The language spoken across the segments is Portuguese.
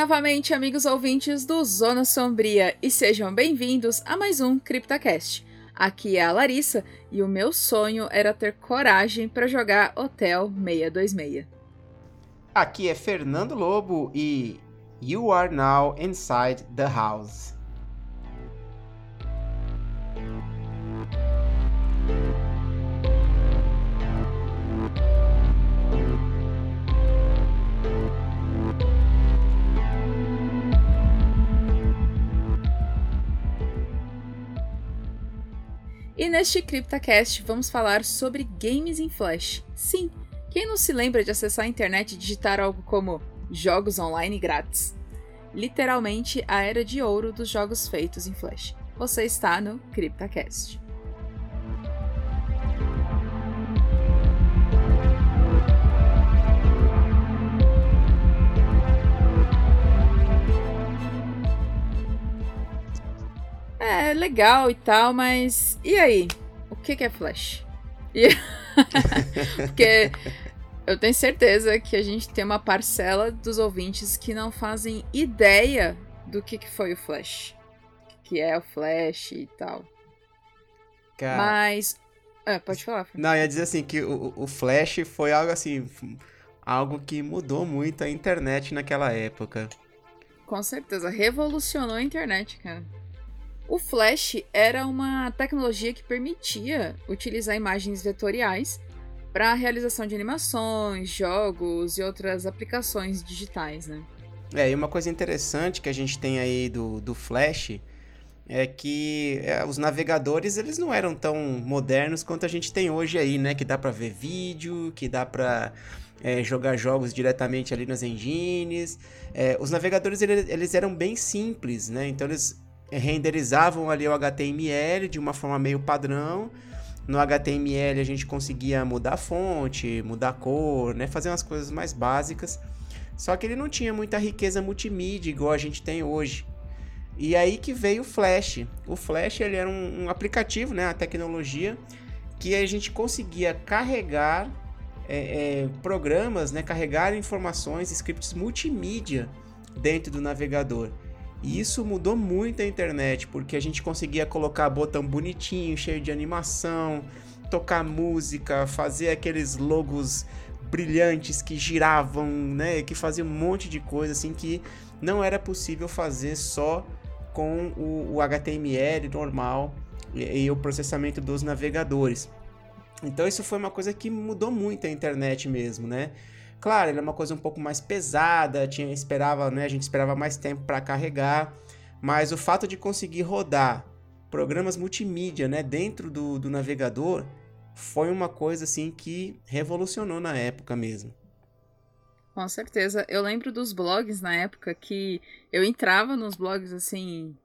novamente, amigos ouvintes do Zona Sombria, e sejam bem-vindos a mais um CryptoCast. Aqui é a Larissa e o meu sonho era ter coragem para jogar Hotel 626. Aqui é Fernando Lobo e You are now inside the house. E neste CryptoCast vamos falar sobre games em Flash. Sim, quem não se lembra de acessar a internet e digitar algo como jogos online grátis? Literalmente a era de ouro dos jogos feitos em Flash. Você está no CryptoCast. Legal e tal, mas e aí? O que, que é Flash? E... Porque eu tenho certeza que a gente tem uma parcela dos ouvintes que não fazem ideia do que, que foi o Flash. Que é o Flash e tal. Cara, Mas. É, pode falar. Fernando. Não, ia dizer assim que o, o Flash foi algo assim, algo que mudou muito a internet naquela época. Com certeza, revolucionou a internet, cara. O Flash era uma tecnologia que permitia utilizar imagens vetoriais para a realização de animações, jogos e outras aplicações digitais, né? É, e uma coisa interessante que a gente tem aí do, do Flash é que é, os navegadores eles não eram tão modernos quanto a gente tem hoje aí, né? Que dá para ver vídeo, que dá para é, jogar jogos diretamente ali nas engines. É, os navegadores eles, eles eram bem simples, né? Então eles renderizavam ali o HTML de uma forma meio padrão. No HTML a gente conseguia mudar a fonte, mudar a cor, né? Fazer umas coisas mais básicas. Só que ele não tinha muita riqueza multimídia igual a gente tem hoje. E aí que veio o Flash. O Flash ele era um, um aplicativo, né? A tecnologia que a gente conseguia carregar é, é, programas, né? Carregar informações, scripts multimídia dentro do navegador. E isso mudou muito a internet, porque a gente conseguia colocar botão bonitinho, cheio de animação, tocar música, fazer aqueles logos brilhantes que giravam, né, que faziam um monte de coisa assim que não era possível fazer só com o, o HTML normal e, e o processamento dos navegadores. Então isso foi uma coisa que mudou muito a internet mesmo, né? Claro, ele uma coisa um pouco mais pesada, tinha esperava, né, a gente esperava mais tempo para carregar, mas o fato de conseguir rodar programas multimídia, né, dentro do, do navegador, foi uma coisa assim que revolucionou na época mesmo. Com certeza. Eu lembro dos blogs na época que eu entrava nos blogs assim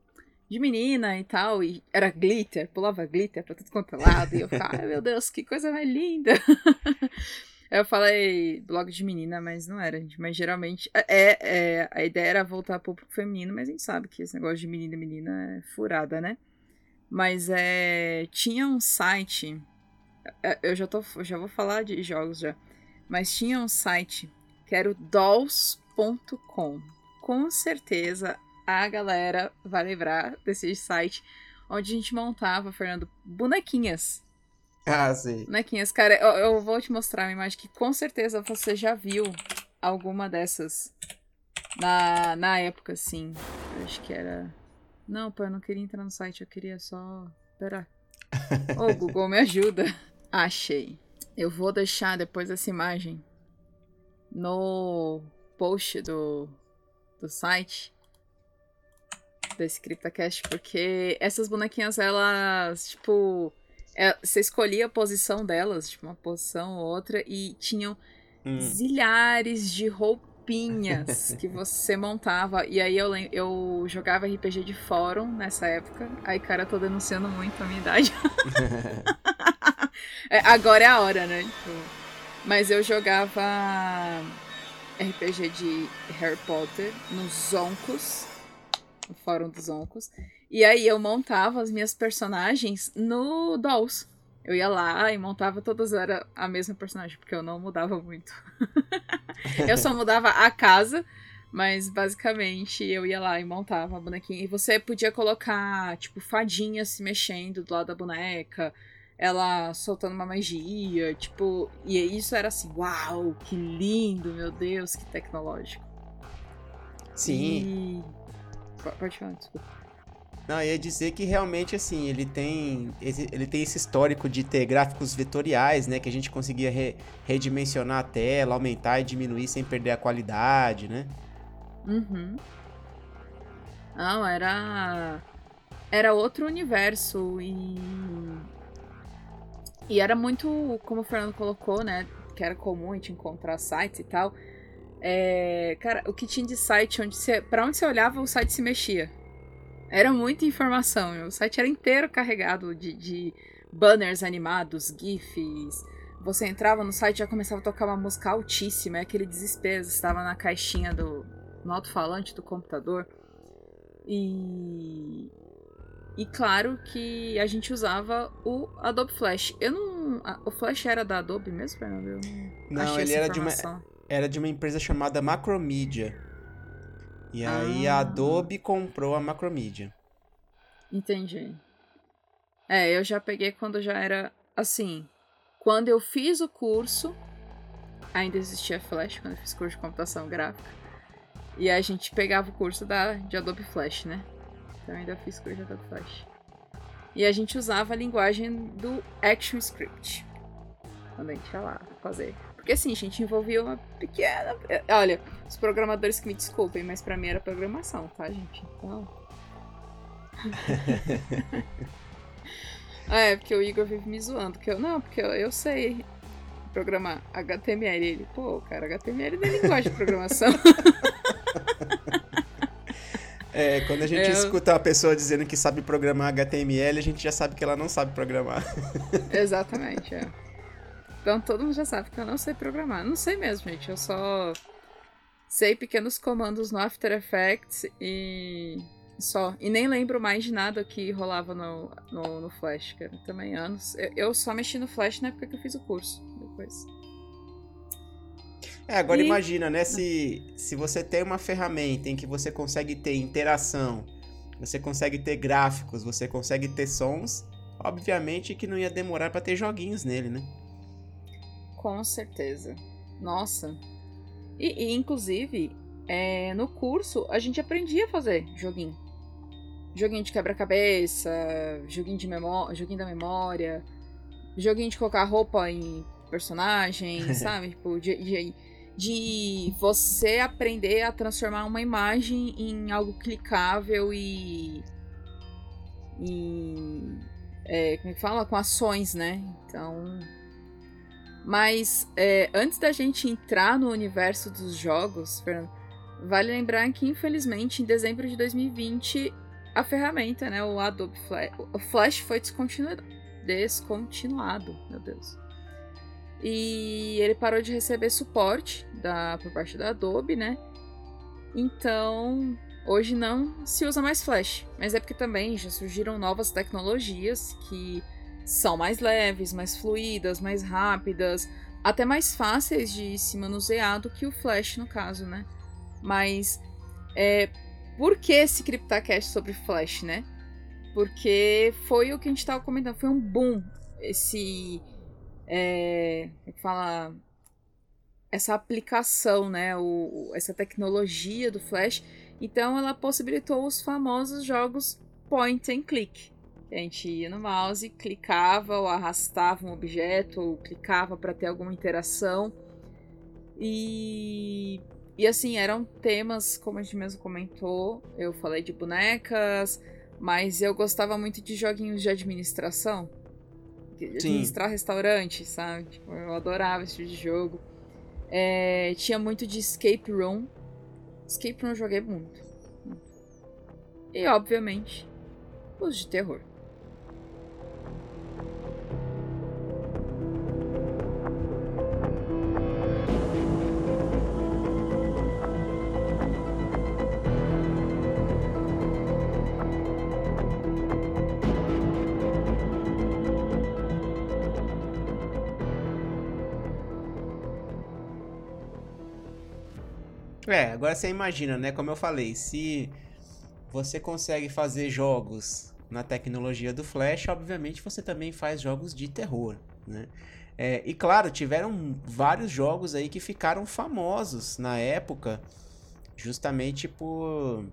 de menina e tal, e era glitter, pulava glitter pra tudo quanto é lado, e eu ficava, ai meu Deus, que coisa mais linda. Eu falei blog de menina, mas não era, gente. Mas geralmente. É, é, a ideia era voltar pro público feminino, mas a gente sabe que esse negócio de menina e menina é furada, né? Mas é. Tinha um site. é, Eu já, tô, já vou falar de jogos já. Mas tinha um site que era o dolls.com. Com certeza a galera vai lembrar desse site onde a gente montava, Fernando, bonequinhas Ah, sim. Bonequinhas, cara, eu, eu vou te mostrar uma imagem que com certeza você já viu alguma dessas na, na época, assim. Eu acho que era. Não, pô, eu não queria entrar no site, eu queria só. Pera. Ô, Google, me ajuda. Achei. Eu vou deixar depois essa imagem no post do, do site desse CryptoCast, porque essas bonequinhas, elas, tipo. É, você escolhia a posição delas, tipo, uma posição ou outra, e tinham hum. zilhares de roupinhas que você montava. E aí eu, eu jogava RPG de fórum nessa época. Aí, cara, tô denunciando muito a minha idade. é, agora é a hora, né? Tipo, mas eu jogava RPG de Harry Potter nos Zoncos, no fórum dos Zoncos. E aí eu montava as minhas personagens no Dolls. Eu ia lá e montava todas era a mesma personagem, porque eu não mudava muito. eu só mudava a casa, mas basicamente eu ia lá e montava a bonequinha. E você podia colocar, tipo, fadinha se mexendo do lado da boneca, ela soltando uma magia, tipo. E isso era assim, uau, que lindo, meu Deus, que tecnológico. Sim. E... Pode falar, desculpa. Não, eu ia dizer que realmente, assim, ele tem, ele tem esse histórico de ter gráficos vetoriais, né? Que a gente conseguia re, redimensionar a tela, aumentar e diminuir sem perder a qualidade, né? Uhum. Não, era... Era outro universo e... E era muito, como o Fernando colocou, né? Que era comum a gente encontrar sites e tal. É, cara, o que tinha de site onde você, pra onde você olhava, o site se mexia. Era muita informação. O site era inteiro carregado de, de banners animados, GIFs. Você entrava no site e já começava a tocar uma música altíssima, é aquele desespero. Estava na caixinha do no alto-falante do computador. E. E claro que a gente usava o Adobe Flash. Eu não. O Flash era da Adobe mesmo, Fernando? Eu não, não ele era de, uma, era de uma empresa chamada Macromedia. E aí ah. a Adobe comprou a Macromedia. Entendi. É, eu já peguei quando já era assim. Quando eu fiz o curso, ainda existia Flash, quando eu fiz curso de computação gráfica. E a gente pegava o curso da, de Adobe Flash, né? Então eu ainda fiz curso de Adobe Flash. E a gente usava a linguagem do ActionScript. Quando a gente ia lá fazer porque assim, a gente envolvia uma pequena. Olha, os programadores que me desculpem, mas para mim era programação, tá, gente? Então. é, porque o Igor vive me zoando. Que eu, não, porque eu, eu sei programar HTML. Ele, pô, cara, HTML não é linguagem de programação. É, quando a gente eu... escuta uma pessoa dizendo que sabe programar HTML, a gente já sabe que ela não sabe programar. Exatamente, é. Então todo mundo já sabe que eu não sei programar. Não sei mesmo, gente. Eu só sei pequenos comandos no After Effects e só. E nem lembro mais de nada que rolava no, no, no Flash, cara. Também anos. Eu, eu, só mexi no Flash na época que eu fiz o curso. Depois. É, agora e... imagina, né? Se, se você tem uma ferramenta em que você consegue ter interação, você consegue ter gráficos, você consegue ter sons, obviamente que não ia demorar para ter joguinhos nele, né? Com certeza. Nossa. E, e inclusive, é, no curso a gente aprendia a fazer joguinho. Joguinho de quebra-cabeça, joguinho de memória, joguinho da memória, joguinho de colocar roupa em personagens, sabe? Tipo, de, de, de, você aprender a transformar uma imagem em algo clicável e. e é, como é que fala? Com ações, né? Então mas é, antes da gente entrar no universo dos jogos, Fernando, vale lembrar que infelizmente em dezembro de 2020 a ferramenta, né, o Adobe Flash, o Flash foi descontinuado, descontinuado, meu Deus. E ele parou de receber suporte da por parte da Adobe, né? Então, hoje não se usa mais Flash, mas é porque também já surgiram novas tecnologias que são mais leves, mais fluídas, mais rápidas, até mais fáceis de se manusear do que o Flash, no caso, né? Mas é, por que esse CryptoCast sobre Flash, né? Porque foi o que a gente estava comentando, foi um boom esse. É, como é fala? Essa aplicação, né? O, essa tecnologia do Flash. Então ela possibilitou os famosos jogos point and click. A gente ia no mouse, clicava ou arrastava um objeto, ou clicava para ter alguma interação. E, e assim, eram temas, como a gente mesmo comentou, eu falei de bonecas, mas eu gostava muito de joguinhos de administração. De administrar restaurante, sabe? Tipo, eu adorava esse tipo de jogo. É, tinha muito de escape room. Escape room eu joguei muito. E, obviamente, os de terror. É, agora você imagina, né? Como eu falei, se você consegue fazer jogos na tecnologia do Flash, obviamente você também faz jogos de terror, né? É, e claro, tiveram vários jogos aí que ficaram famosos na época, justamente por,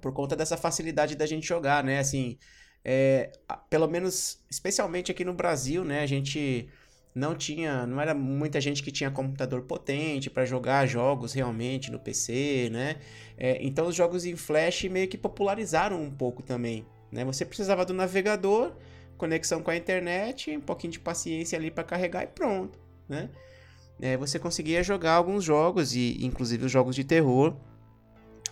por conta dessa facilidade da gente jogar, né? Assim, é, pelo menos, especialmente aqui no Brasil, né? A gente não tinha, não era muita gente que tinha computador potente para jogar jogos realmente no PC, né? É, então os jogos em Flash meio que popularizaram um pouco também, né? Você precisava do navegador, conexão com a internet, um pouquinho de paciência ali para carregar e pronto, né? É, você conseguia jogar alguns jogos e inclusive os jogos de terror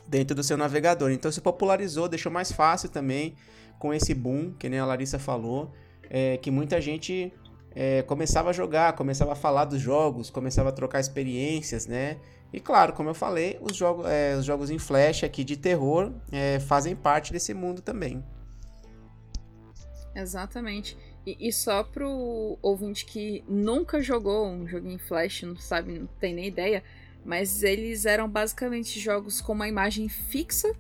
dentro do seu navegador. Então se popularizou, deixou mais fácil também com esse boom, que nem a Larissa falou, é, que muita gente é, começava a jogar, começava a falar dos jogos, começava a trocar experiências, né? E claro, como eu falei, os, é, os jogos em flash aqui de terror é, fazem parte desse mundo também. Exatamente. E, e só pro ouvinte que nunca jogou um jogo em flash, não sabe, não tem nem ideia, mas eles eram basicamente jogos com uma imagem fixa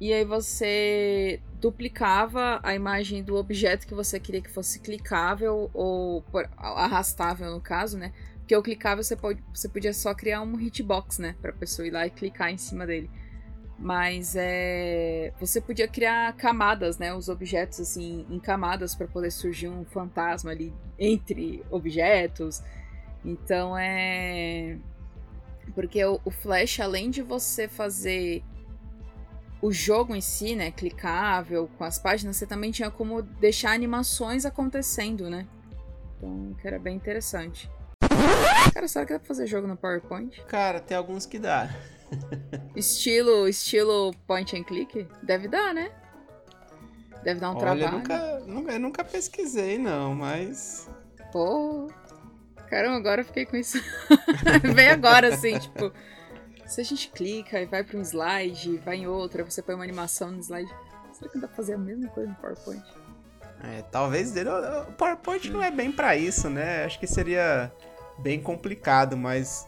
e aí você duplicava a imagem do objeto que você queria que fosse clicável ou arrastável no caso, né? Porque o clicável você, pode, você podia só criar um hitbox, né? Pra pessoa ir lá e clicar em cima dele. Mas é, você podia criar camadas, né? Os objetos assim em camadas para poder surgir um fantasma ali entre objetos. Então é porque o, o Flash, além de você fazer o jogo em si, né, clicável, com as páginas, você também tinha como deixar animações acontecendo, né? Então, que era bem interessante. Cara, será que dá pra fazer jogo no PowerPoint? Cara, tem alguns que dá. estilo, estilo point and click? Deve dar, né? Deve dar um Olha, trabalho. Eu nunca, eu nunca pesquisei, não, mas. Pô. Caramba, agora eu fiquei com isso. Vem agora, assim, tipo. Se a gente clica e vai para um slide, vai em outra, você põe uma animação no slide, será que dá pra fazer a mesma coisa no PowerPoint? É, talvez o PowerPoint não é bem para isso, né? Acho que seria bem complicado, mas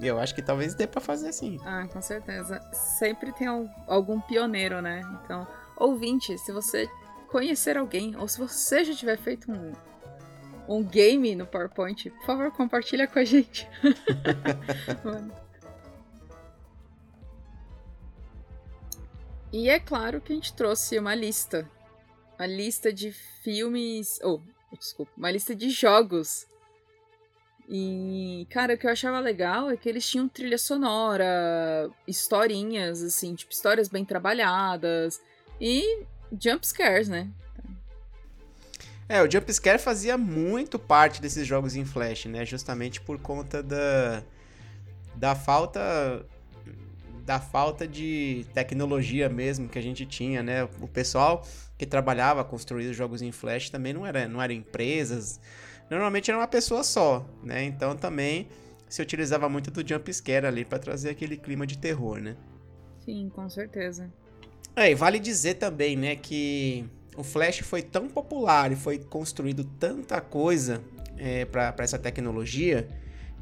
eu acho que talvez dê para fazer assim. Ah, com certeza. Sempre tem algum pioneiro, né? Então, ouvinte, se você conhecer alguém, ou se você já tiver feito um, um game no PowerPoint, por favor, compartilha com a gente. Mano. E é claro que a gente trouxe uma lista. Uma lista de filmes. Oh, desculpa. Uma lista de jogos. E, cara, o que eu achava legal é que eles tinham trilha sonora, historinhas, assim, tipo, histórias bem trabalhadas. E jump scares, né? É, o jump scare fazia muito parte desses jogos em flash, né? Justamente por conta da, da falta da falta de tecnologia mesmo que a gente tinha, né? O pessoal que trabalhava construindo jogos em Flash também não era, não eram empresas, normalmente era uma pessoa só, né? Então também se utilizava muito do jump scare ali para trazer aquele clima de terror, né? Sim, com certeza. É, e vale dizer também, né, que o Flash foi tão popular e foi construído tanta coisa é, para essa tecnologia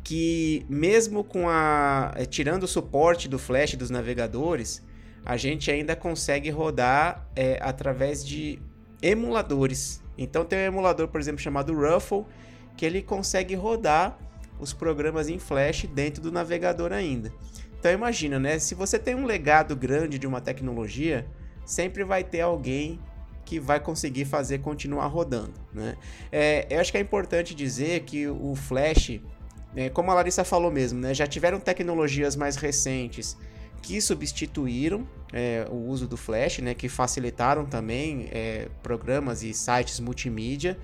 que mesmo com a eh, tirando o suporte do flash dos navegadores, a gente ainda consegue rodar é, através de emuladores. Então tem um emulador, por exemplo, chamado Ruffle, que ele consegue rodar os programas em flash dentro do navegador ainda. Então imagina, né? Se você tem um legado grande de uma tecnologia, sempre vai ter alguém que vai conseguir fazer continuar rodando, né? É, eu acho que é importante dizer que o Flash é, como a Larissa falou mesmo, né, já tiveram tecnologias mais recentes que substituíram é, o uso do Flash, né, que facilitaram também é, programas e sites multimídia.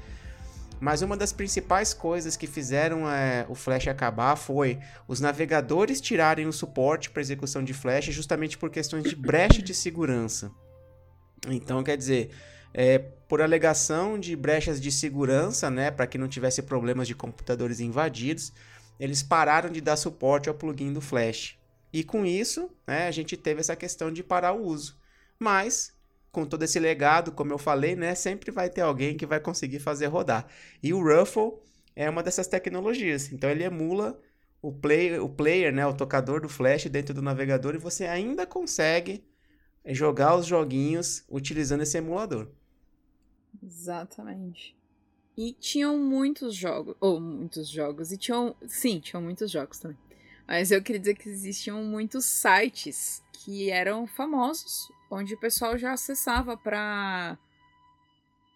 Mas uma das principais coisas que fizeram é, o Flash acabar foi os navegadores tirarem o suporte para execução de Flash justamente por questões de brecha de segurança. Então, quer dizer, é, por alegação de brechas de segurança, né, para que não tivesse problemas de computadores invadidos, eles pararam de dar suporte ao plugin do Flash. E com isso, né, a gente teve essa questão de parar o uso. Mas, com todo esse legado, como eu falei, né, sempre vai ter alguém que vai conseguir fazer rodar. E o Ruffle é uma dessas tecnologias. Então ele emula o, play, o player, né, o tocador do Flash dentro do navegador e você ainda consegue jogar os joguinhos utilizando esse emulador. Exatamente. E tinham muitos jogos, ou muitos jogos, e tinham, sim, tinham muitos jogos também. Mas eu queria dizer que existiam muitos sites que eram famosos, onde o pessoal já acessava para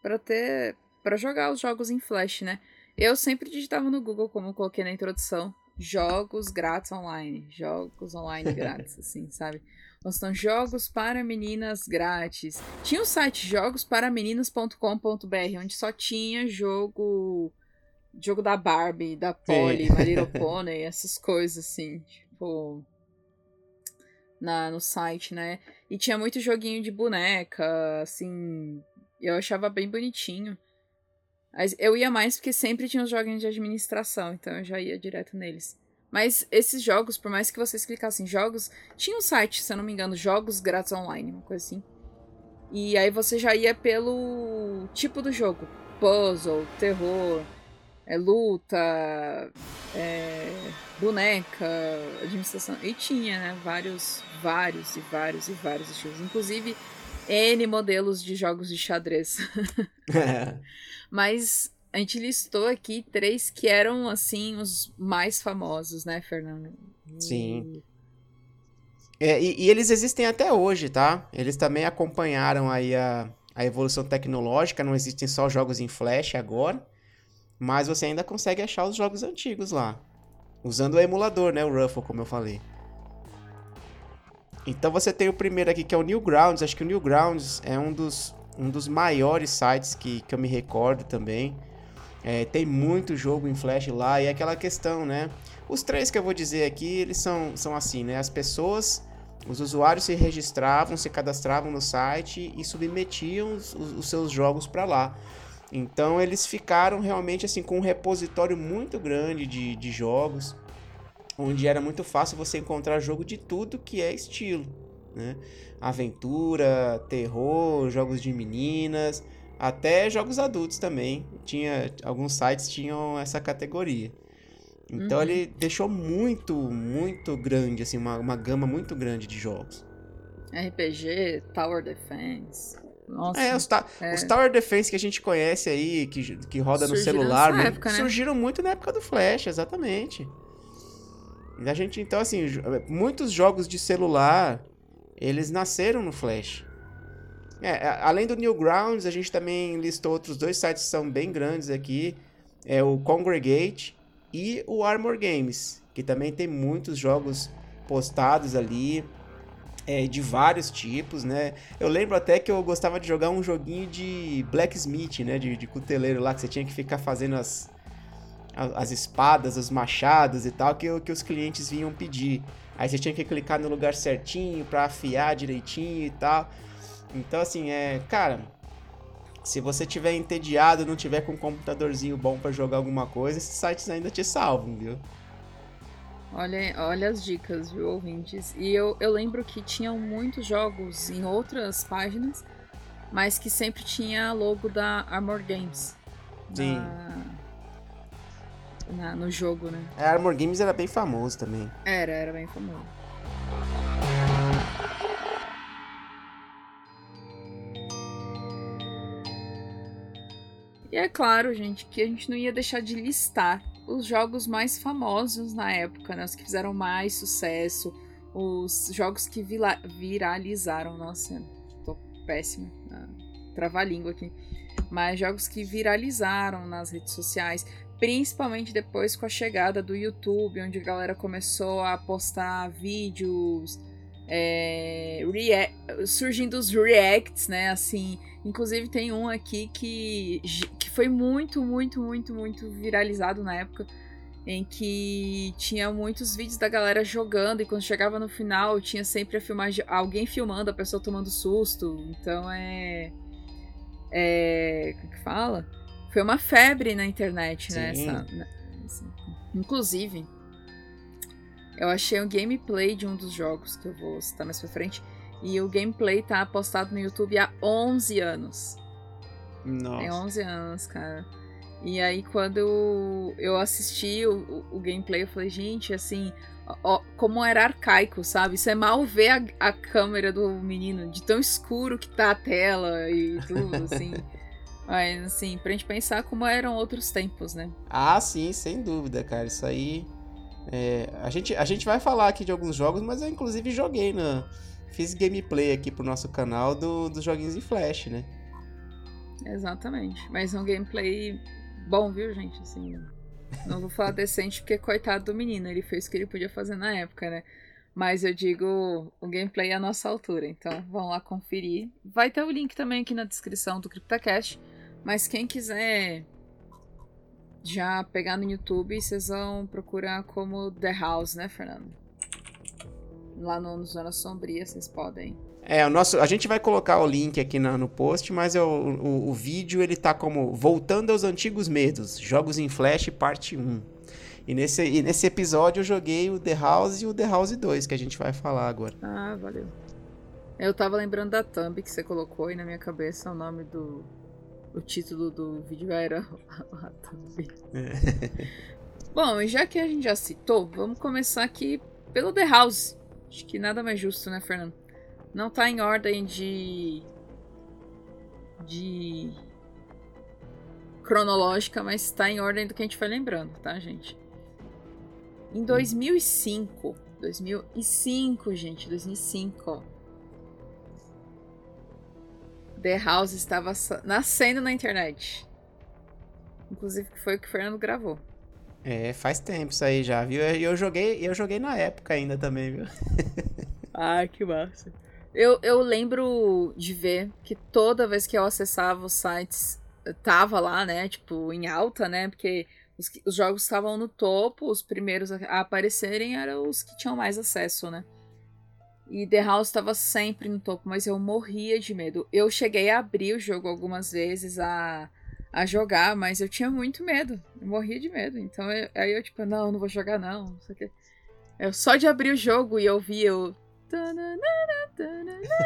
para ter para jogar os jogos em Flash, né? Eu sempre digitava no Google, como eu coloquei na introdução, jogos grátis online, jogos online grátis, assim, sabe? Mostram jogos para meninas grátis. Tinha o site jogosparameninas.com.br, onde só tinha jogo. Jogo da Barbie, da Polly, My Little Pony, essas coisas assim, tipo. Na, no site, né? E tinha muito joguinho de boneca, assim. Eu achava bem bonitinho. Mas eu ia mais porque sempre tinha os joguinhos de administração, então eu já ia direto neles. Mas esses jogos, por mais que vocês clicassem jogos, tinha um site, se eu não me engano, jogos grátis online, uma coisa assim. E aí você já ia pelo tipo do jogo. Puzzle, terror, é, luta, é, boneca, administração. E tinha, né? Vários, vários e vários e vários estilos. Inclusive, N modelos de jogos de xadrez. Mas a gente listou aqui três que eram, assim, os mais famosos, né, Fernando? Sim. É, e, e, eles existem até hoje, tá? Eles também acompanharam aí a, a evolução tecnológica, não existem só jogos em Flash agora, mas você ainda consegue achar os jogos antigos lá, usando o emulador, né, o Ruffle, como eu falei. Então você tem o primeiro aqui, que é o Newgrounds, acho que o Newgrounds é um dos, um dos maiores sites que, que eu me recordo também. É, tem muito jogo em Flash lá e é aquela questão, né? Os três que eu vou dizer aqui, eles são, são assim, né? As pessoas, os usuários se registravam, se cadastravam no site e submetiam os, os seus jogos para lá. Então eles ficaram realmente assim com um repositório muito grande de, de jogos, onde era muito fácil você encontrar jogo de tudo que é estilo, né? Aventura, terror, jogos de meninas, até jogos adultos também. Tinha alguns sites tinham essa categoria. Então uhum. ele deixou muito, muito grande, assim, uma, uma gama muito grande de jogos. RPG, Tower Defense. Nossa, é, os, ta é. os Tower Defense que a gente conhece aí, que, que roda surgiram no celular, época, né? surgiram muito na época do Flash, exatamente. A gente, então, assim, muitos jogos de celular, eles nasceram no Flash. É, além do Newgrounds, a gente também listou outros dois sites que são bem grandes aqui. É o Congregate e o Armor Games, que também tem muitos jogos postados ali. É, de vários tipos, né? Eu lembro até que eu gostava de jogar um joguinho de blacksmith, né? De, de cuteleiro lá, que você tinha que ficar fazendo as, as espadas, os machados e tal, que, que os clientes vinham pedir. Aí você tinha que clicar no lugar certinho para afiar direitinho e tal. Então, assim, é. Cara, se você tiver entediado, não tiver com um computadorzinho bom para jogar alguma coisa, esses sites ainda te salvam, viu? Olha, olha as dicas, viu, ouvintes? E eu, eu lembro que tinham muitos jogos em outras páginas, mas que sempre tinha logo da Armor Games. Sim. Na, na, no jogo, né? A Armor Games era bem famoso também. Era, era bem famoso. E é claro, gente, que a gente não ia deixar de listar os jogos mais famosos na época, né? Os que fizeram mais sucesso, os jogos que viralizaram. Nossa, tô péssima. Ah, Trava-língua aqui. Mas jogos que viralizaram nas redes sociais, principalmente depois com a chegada do YouTube, onde a galera começou a postar vídeos, é, surgindo os reacts, né? Assim, inclusive tem um aqui que foi muito, muito, muito, muito viralizado na época em que tinha muitos vídeos da galera jogando e quando chegava no final tinha sempre a filmagem, alguém filmando a pessoa tomando susto. Então é é, como que fala? Foi uma febre na internet, né? Essa, essa, inclusive, eu achei um gameplay de um dos jogos que eu vou citar mais pra frente. E o gameplay tá postado no YouTube há 11 anos. Nossa. Tem 11 anos, cara. E aí, quando eu, assisti o, o, o gameplay, eu falei, gente, assim, ó, como era arcaico, sabe? Você mal vê a, a, câmera do menino, de tão escuro que tá a tela e tudo, assim. Mas, assim, pra gente pensar como eram outros tempos, né? Ah, sim, sem dúvida, cara. Isso aí. É, a, gente, a gente vai falar aqui de alguns jogos, mas eu, inclusive, joguei na. Fiz gameplay aqui pro nosso canal do, dos joguinhos em Flash, né? Exatamente. Mas um gameplay bom, viu, gente? Assim, não vou falar decente porque coitado do menino, ele fez o que ele podia fazer na época, né? Mas eu digo o gameplay é à nossa altura, então vão lá conferir. Vai ter o link também aqui na descrição do CryptoCast, mas quem quiser já pegar no YouTube, vocês vão procurar como The House, né, Fernando? Lá no, no Zona Sombria, vocês podem é, o nosso, a gente vai colocar o link aqui na, no post, mas o, o, o, vídeo ele tá como Voltando aos Antigos Medos, Jogos em Flash, parte 1. E nesse, e nesse episódio eu joguei o The House e o The House 2, que a gente vai falar agora. Ah, valeu. Eu tava lembrando da thumb que você colocou e na minha cabeça o nome do. O título do vídeo era a thumb. É. Bom, e já que a gente já citou, vamos começar aqui pelo The House. Acho que nada mais justo, né, Fernando? Não tá em ordem de. de. cronológica, mas tá em ordem do que a gente foi lembrando, tá, gente? Em 2005. 2005, gente, 2005. The House estava nascendo na internet. Inclusive foi o que o Fernando gravou. É, faz tempo isso aí já, viu? Eu joguei, eu joguei na época ainda também, viu? ah, que massa. Eu, eu lembro de ver que toda vez que eu acessava os sites, tava lá, né? Tipo, em alta, né? Porque os, os jogos estavam no topo, os primeiros a aparecerem eram os que tinham mais acesso, né? E The House estava sempre no topo, mas eu morria de medo. Eu cheguei a abrir o jogo algumas vezes, a, a jogar, mas eu tinha muito medo. Eu morria de medo. Então eu, aí eu, tipo, não, não vou jogar, não. não. Eu, só de abrir o jogo e ouvir eu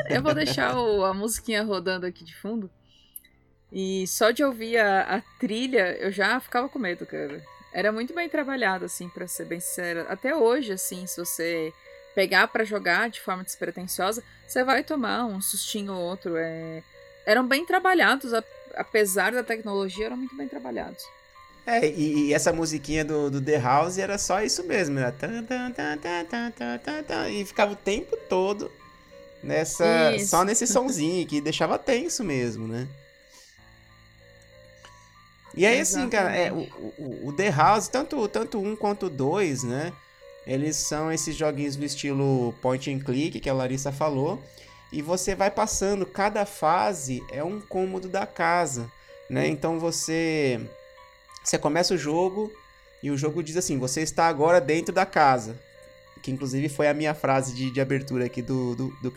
eu vou deixar o, a musiquinha rodando aqui de fundo. E só de ouvir a, a, trilha, eu já ficava com medo, cara. Era muito bem trabalhado, assim, para ser bem sincera. Até hoje, assim, se você pegar para jogar de forma despretensiosa, você vai tomar um sustinho ou outro. É... Eram bem trabalhados, apesar da tecnologia, eram muito bem trabalhados. É, e, e, essa musiquinha do, do, The House era só isso mesmo, né? E ficava o tempo todo nessa isso. só nesse sonzinho que deixava tenso mesmo, né? E aí, assim, cara, é, o, o, o, The House, tanto, tanto um quanto dois, né? Eles são esses joguinhos do estilo point and click que a Larissa falou. E você vai passando, cada fase é um cômodo da casa, né? Então você você começa o jogo e o jogo diz assim: você está agora dentro da casa. Que inclusive foi a minha frase de, de abertura aqui do, do, do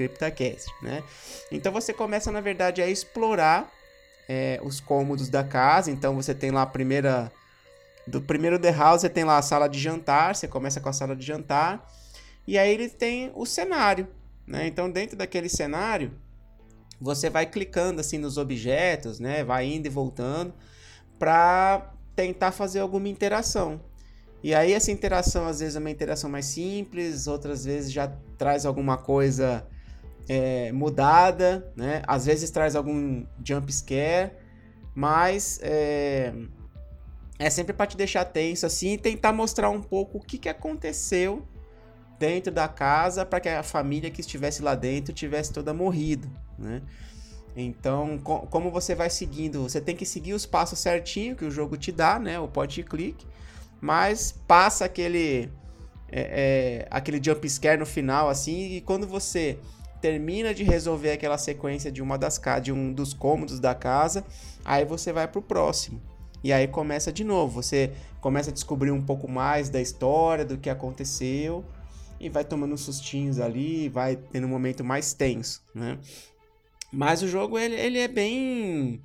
né? Então você começa, na verdade, a explorar é, os cômodos da casa. Então você tem lá a primeira. Do primeiro The House, você tem lá a sala de jantar. Você começa com a sala de jantar. E aí ele tem o cenário. Né? Então, dentro daquele cenário, você vai clicando assim nos objetos, né? Vai indo e voltando para tentar fazer alguma interação. E aí essa interação às vezes é uma interação mais simples, outras vezes já traz alguma coisa é, mudada, né? Às vezes traz algum jump scare, mas é, é sempre para te deixar tenso assim e tentar mostrar um pouco o que, que aconteceu dentro da casa para que a família que estivesse lá dentro tivesse toda morrido, né? Então, co como você vai seguindo, você tem que seguir os passos certinho que o jogo te dá, né? O point click, mas passa aquele é, é, aquele jump scare no final, assim, e quando você termina de resolver aquela sequência de uma das de um dos cômodos da casa, aí você vai pro próximo. E aí começa de novo, você começa a descobrir um pouco mais da história, do que aconteceu, e vai tomando sustinhos ali, vai tendo um momento mais tenso, né? Mas o jogo, ele, ele é bem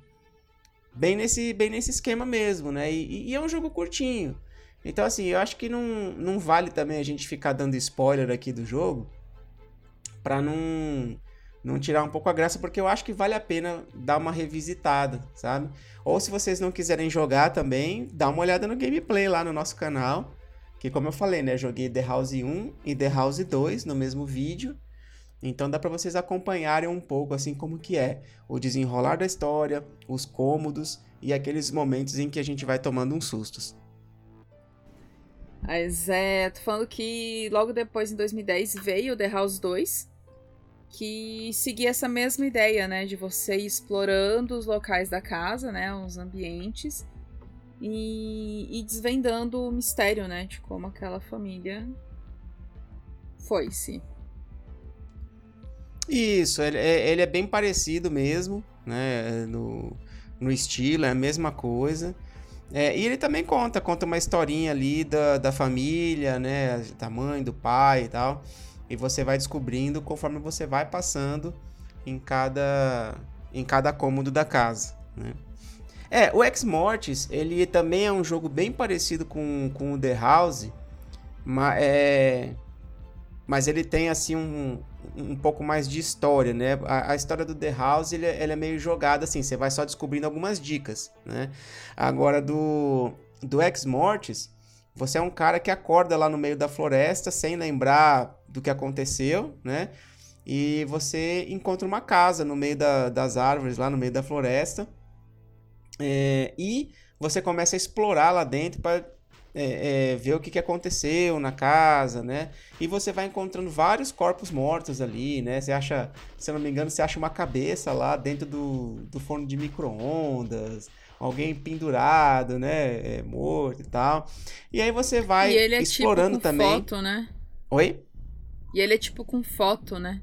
bem nesse, bem nesse esquema mesmo, né? E, e, é um jogo curtinho. Então, assim, eu acho que não, não vale também a gente ficar dando spoiler aqui do jogo pra não, não tirar um pouco a graça, porque eu acho que vale a pena dar uma revisitada, sabe? Ou se vocês não quiserem jogar também, dá uma olhada no gameplay lá no nosso canal. Que como eu falei, né? Joguei The House 1 e The House 2 no mesmo vídeo. Então dá para vocês acompanharem um pouco assim como que é o desenrolar da história, os cômodos e aqueles momentos em que a gente vai tomando uns sustos. Mas é, tô falando que logo depois, em 2010, veio The House 2, que seguia essa mesma ideia, né? De você ir explorando os locais da casa, né? Os ambientes. E, e desvendando o mistério, né? De como aquela família foi-se. Isso, ele é, ele é bem parecido mesmo, né? No, no estilo, é a mesma coisa. É, e ele também conta, conta uma historinha ali da, da família, né? Da mãe, do pai e tal. E você vai descobrindo conforme você vai passando em cada, em cada cômodo da casa, né? É, o Ex Mortis, ele também é um jogo bem parecido com, com o The House, mas, é, mas ele tem assim um, um pouco mais de história, né? A, a história do The House ele, é, ele, é meio jogada assim, você vai só descobrindo algumas dicas, né? Agora do do Ex Mortis, você é um cara que acorda lá no meio da floresta sem lembrar do que aconteceu, né? E você encontra uma casa no meio da, das árvores, lá no meio da floresta. É, e você começa a explorar lá dentro para é, é, ver o que, que aconteceu na casa, né? E você vai encontrando vários corpos mortos ali, né? Você acha, se eu não me engano, você acha uma cabeça lá dentro do, do forno de micro-ondas, alguém pendurado, né? É, morto e tal. E aí você vai e ele é explorando tipo com também. foto, né? Oi? E ele é tipo com foto, né?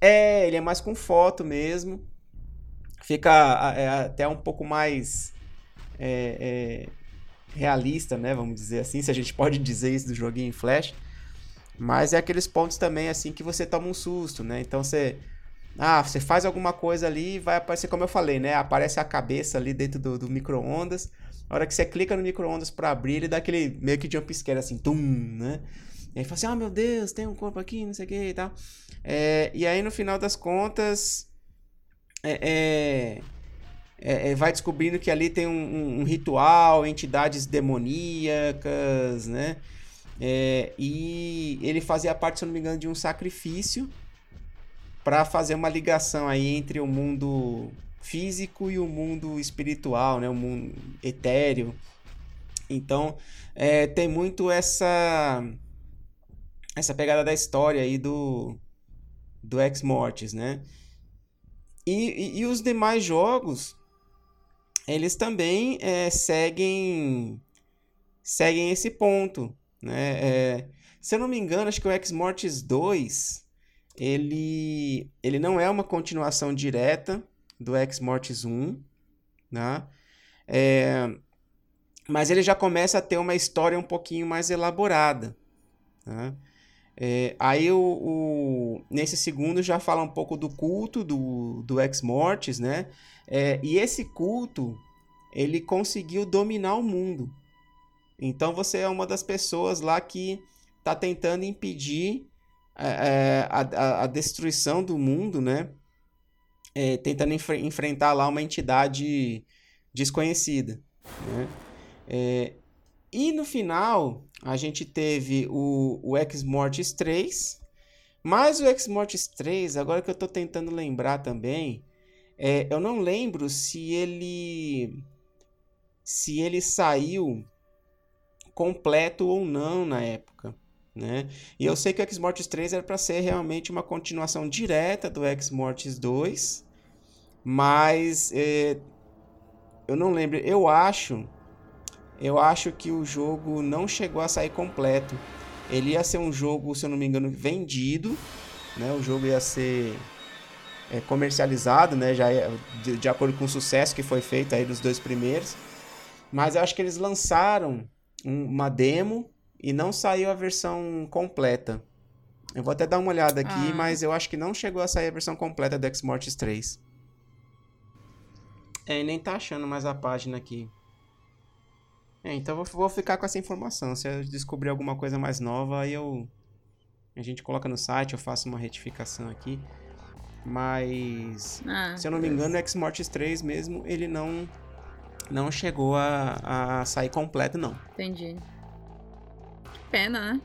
É, ele é mais com foto mesmo. Fica é, até um pouco mais. É, é realista, né? Vamos dizer assim, se a gente pode dizer isso do joguinho em Flash. Mas é aqueles pontos também, assim, que você toma um susto, né? Então você. Ah, você faz alguma coisa ali e vai aparecer, como eu falei, né? Aparece a cabeça ali dentro do, do micro-ondas. A hora que você clica no micro-ondas pra abrir, ele dá aquele meio que jump scare assim, tum, né? E aí fala assim, ah, meu Deus, tem um corpo aqui, não sei o que e tal. É, e aí, no final das contas, é, é, é, é, vai descobrindo que ali tem um, um, um ritual, entidades demoníacas, né? É, e ele fazia parte, se não me engano, de um sacrifício para fazer uma ligação aí entre o mundo físico e o mundo espiritual, né? O mundo etéreo. Então, é, tem muito essa essa pegada da história aí do do Ex Mortis, né? E, e, e os demais jogos eles também é, seguem seguem esse ponto, né? É, se eu não me engano, acho que o Ex Mortis 2 ele, ele não é uma continuação direta do Ex Mortis 1, né? É, mas ele já começa a ter uma história um pouquinho mais elaborada. Né? É, aí o, o, nesse segundo já fala um pouco do culto do, do Ex Mortis, né? É, e esse culto, ele conseguiu dominar o mundo. Então você é uma das pessoas lá que está tentando impedir é, é, a, a, a, destruição do mundo, né? É, tentando enf enfrentar lá uma entidade desconhecida. Né? É, e no final, a gente teve o, o Ex Mortis 3. Mas o Ex Mortis 3, agora que eu estou tentando lembrar também, é, eu não lembro se ele se ele saiu completo ou não na época. Né? E eu sei que o Ex Mortis 3 era para ser realmente uma continuação direta do Ex Mortis 2, mas é, eu não lembro. Eu acho, eu acho que o jogo não chegou a sair completo. Ele ia ser um jogo, se eu não me engano, vendido né? O jogo ia ser é, comercializado, né? Já de, de, acordo com o sucesso que foi feito aí dos dois primeiros. Mas eu acho que eles lançaram um, uma demo e não saiu a versão completa. Eu vou até dar uma olhada aqui, ah. mas eu acho que não chegou a sair a versão completa do X-Mortis 3. É, nem tá achando mais a página aqui. É, então vou, vou ficar com essa informação. Se eu descobrir alguma coisa mais nova, aí eu. A gente coloca no site, eu faço uma retificação aqui. Mas. Ah, se eu não me engano, o X-Mortis 3 mesmo, ele não. Não chegou a, a sair completo, não. Entendi. Que pena, né?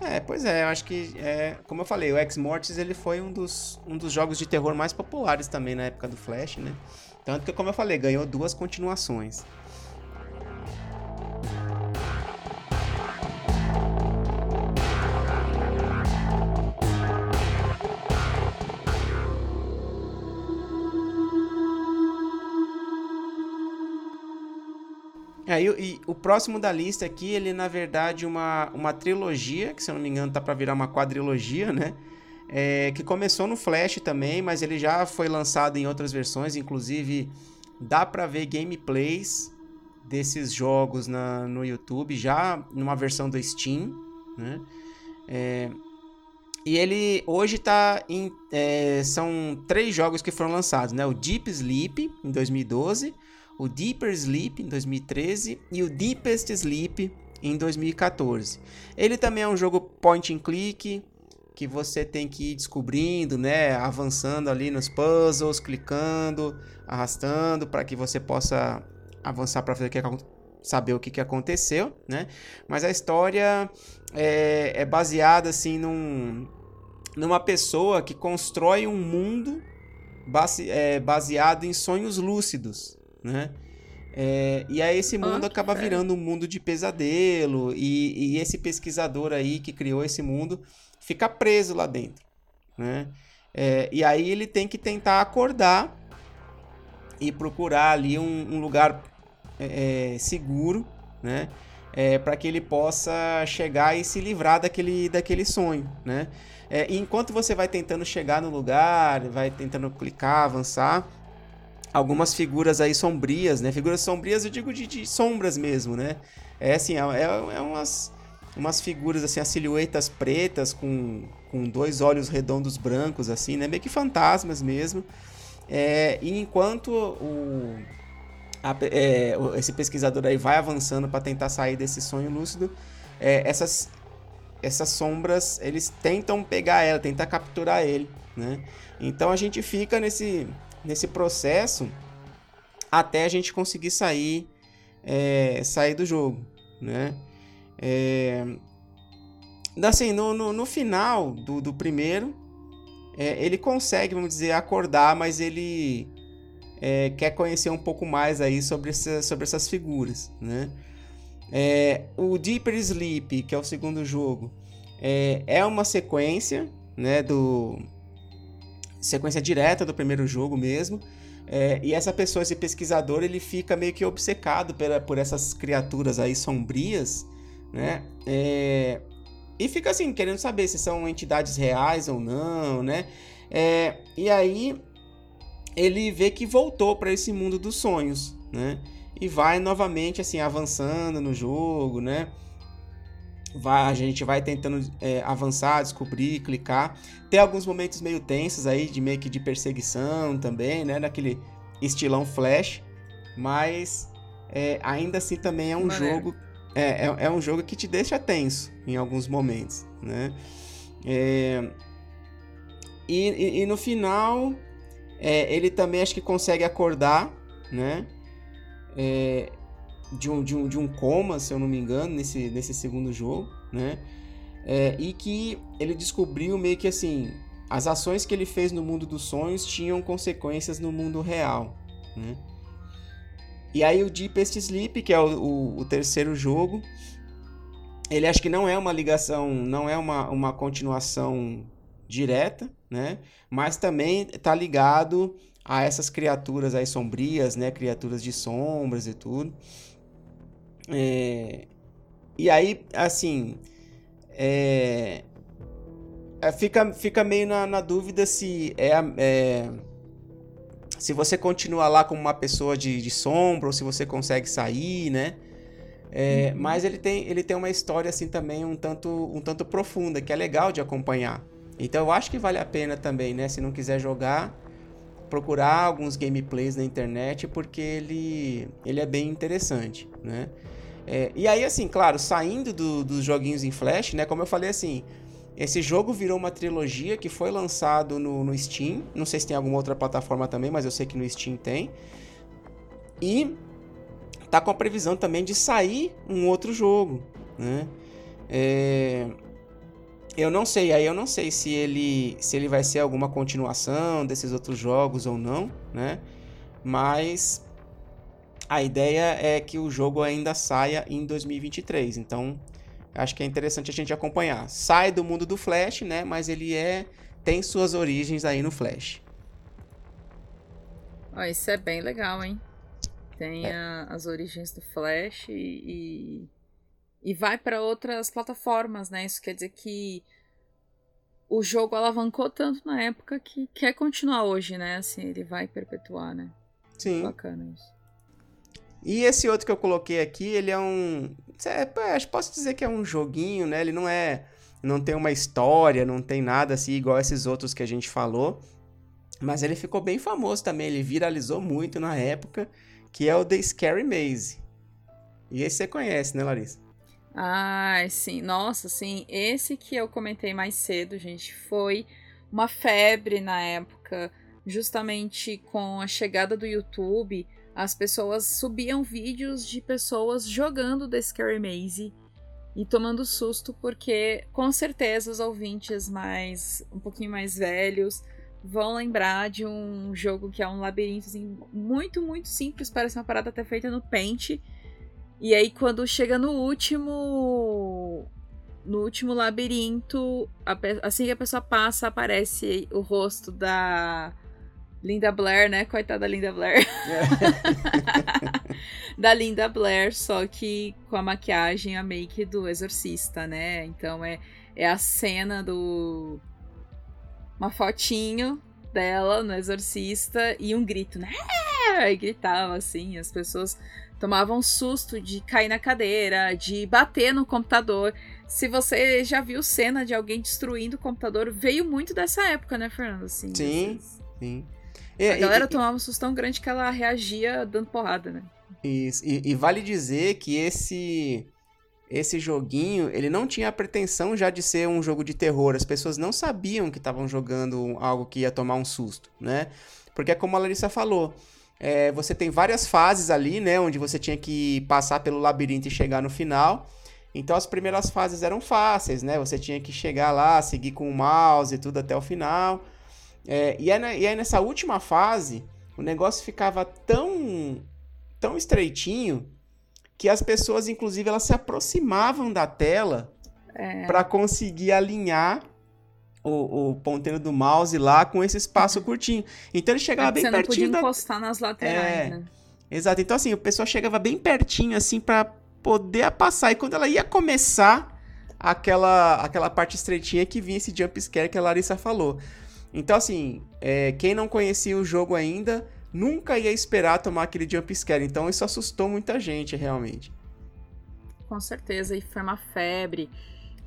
É, pois é, eu acho que, é, como eu falei, o X-Mortis ele foi um dos, um dos jogos de terror mais populares também na época do Flash, né? Tanto que, como eu falei, ganhou duas continuações. É, e, e, o próximo da lista aqui, ele na verdade uma, uma trilogia, que se eu não me engano tá para virar uma quadrilogia, né? É, que começou no Flash também, mas ele já foi lançado em outras versões, inclusive dá para ver gameplays desses jogos na, no YouTube, já numa versão do Steam, né? É, e ele hoje tá em. É, são três jogos que foram lançados, né? O Deep Sleep em 2012, o Deeper Sleep em 2013 e o Deepest Sleep em 2014. Ele também é um jogo point and click que você tem que ir descobrindo, né, avançando ali nos puzzles, clicando, arrastando para que você possa avançar para saber o que, que aconteceu, né? Mas a história é, é baseada assim num, numa pessoa que constrói um mundo base, é, baseado em sonhos lúcidos, né? É, e aí esse mundo acaba virando um mundo de pesadelo e, e, esse pesquisador aí que criou esse mundo fica preso lá dentro, né? É, e aí ele tem que tentar acordar e procurar ali um, um lugar é, é seguro, né? É, para que ele possa chegar e se livrar daquele, daquele sonho, né? É, enquanto você vai tentando chegar no lugar, vai tentando clicar, avançar, algumas figuras aí sombrias, né? Figuras sombrias, eu digo de, de sombras mesmo, né? É assim, é, é, é umas, umas figuras, assim, as silhuetas pretas com, com dois olhos redondos brancos, assim, né? Meio que fantasmas mesmo. É, e enquanto o, a, é, esse pesquisador aí vai avançando para tentar sair desse sonho lúcido, é, essas, essas sombras, eles tentam pegar ela, tentar capturar ele, né? Então a gente fica nesse nesse processo até a gente conseguir sair é, sair do jogo, né? É, assim, no, no, no final do, do primeiro, é, ele consegue, vamos dizer, acordar, mas ele é, quer conhecer um pouco mais aí sobre, essa, sobre essas figuras, né? É, o Deeper Sleep, que é o segundo jogo, é, é uma sequência, né, do, sequência direta do primeiro jogo mesmo. É, e essa pessoa, esse pesquisador, ele fica meio que obcecado por, por essas criaturas aí sombrias, né? É, e fica assim, querendo saber se são entidades reais ou não, né? É, e aí ele vê que voltou para esse mundo dos sonhos, né? E vai novamente assim avançando no jogo, né? Vai, a gente vai tentando é, avançar, descobrir, clicar. Tem alguns momentos meio tensos aí, de meio que de perseguição também, né? Naquele estilão flash. Mas é, ainda assim também é um jogo. É, é, é, um jogo que te deixa tenso em alguns momentos, né? É, e, e, e, no final, é, ele também acho que consegue acordar, né? De um, de um, de um coma, se eu não me engano, nesse, nesse segundo jogo, né? É, e que ele descobriu meio que assim, as ações que ele fez no mundo dos sonhos tinham consequências no mundo real, né? E aí o Deepest Sleep, que é o, o, o terceiro jogo, ele acho que não é uma ligação, não é uma, uma continuação direta, né? Mas também está ligado a essas criaturas aí sombrias, né? Criaturas de sombras e tudo. É... E aí, assim, é... É, fica, fica meio na, na dúvida se é, é, se você continua lá como uma pessoa de, de sombra ou se você consegue sair, né? É, uhum. Mas ele tem, ele tem uma história assim também um tanto, um tanto profunda, que é legal de acompanhar. Então eu acho que vale a pena também, né? Se não quiser jogar, procurar alguns gameplays na internet, porque ele, ele é bem interessante, né? É, e aí, assim, claro, saindo do, dos joguinhos em Flash, né? Como eu falei assim, esse jogo virou uma trilogia que foi lançado no, no Steam. Não sei se tem alguma outra plataforma também, mas eu sei que no Steam tem. E tá com a previsão também de sair um outro jogo, né? É... Eu não sei, aí eu não sei se ele se ele vai ser alguma continuação desses outros jogos ou não, né? Mas a ideia é que o jogo ainda saia em 2023. Então, acho que é interessante a gente acompanhar. Sai do mundo do Flash, né? Mas ele é tem suas origens aí no Flash. Oh, isso é bem legal, hein? Tem é. a, as origens do Flash e, e vai para outras plataformas, né? Isso quer dizer que o jogo alavancou tanto na época que quer continuar hoje, né? Assim, ele vai perpetuar, né? Sim. Bacana isso. E esse outro que eu coloquei aqui, ele é um. É, posso dizer que é um joguinho, né? Ele não é. Não tem uma história, não tem nada assim igual esses outros que a gente falou. Mas ele ficou bem famoso também, ele viralizou muito na época que é o The Scary Maze. E esse você conhece, né, Larissa? Ah, sim. Nossa, sim. Esse que eu comentei mais cedo, gente, foi uma febre na época, justamente com a chegada do YouTube. As pessoas subiam vídeos de pessoas jogando The Scary Maze e tomando susto, porque com certeza os ouvintes mais um pouquinho mais velhos vão lembrar de um jogo que é um labirinto assim, muito, muito simples, parece uma parada até feita no Paint. E aí quando chega no último no último labirinto, assim que a pessoa passa, aparece o rosto da Linda Blair, né? Coitada da Linda Blair. É. da Linda Blair, só que com a maquiagem, a make do exorcista, né? Então é, é a cena do uma fotinho dela no Exorcista e um grito, né? E gritava assim, as pessoas tomavam susto de cair na cadeira, de bater no computador. Se você já viu cena de alguém destruindo o computador, veio muito dessa época, né, Fernando? Assim, sim, sim. E, a galera e, tomava um susto tão grande que ela reagia dando porrada, né? Isso. E, e vale dizer que esse esse joguinho, ele não tinha a pretensão já de ser um jogo de terror. As pessoas não sabiam que estavam jogando algo que ia tomar um susto, né? Porque é como a Larissa falou, é, você tem várias fases ali, né? Onde você tinha que passar pelo labirinto e chegar no final. Então as primeiras fases eram fáceis, né? Você tinha que chegar lá, seguir com o mouse e tudo até o final. É, e, aí, e aí nessa última fase, o negócio ficava tão, tão estreitinho que as pessoas, inclusive, elas se aproximavam da tela é. para conseguir alinhar o, o, ponteiro do mouse lá com esse espaço uhum. curtinho. Então ele chegava é bem pertinho. Você não podia encostar nas laterais, é, né? Exato. Então, assim, o pessoal chegava bem pertinho, assim, para poder passar. E quando ela ia começar aquela, aquela parte estreitinha que vinha esse jump scare que a Larissa falou. Então, assim, é, quem não conhecia o jogo ainda nunca ia esperar tomar aquele jump scare. Então isso assustou muita gente, realmente. Com certeza, e foi uma febre.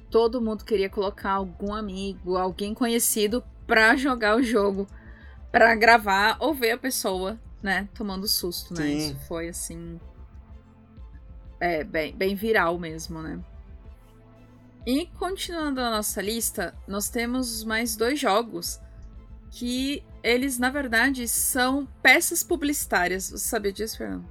Todo mundo queria colocar algum amigo, alguém conhecido pra jogar o jogo, pra gravar ou ver a pessoa, né, tomando susto, né? Sim. Isso foi assim. É, bem, bem viral mesmo, né? E continuando a nossa lista, nós temos mais dois jogos que eles, na verdade, são peças publicitárias. Você sabia disso, Fernando?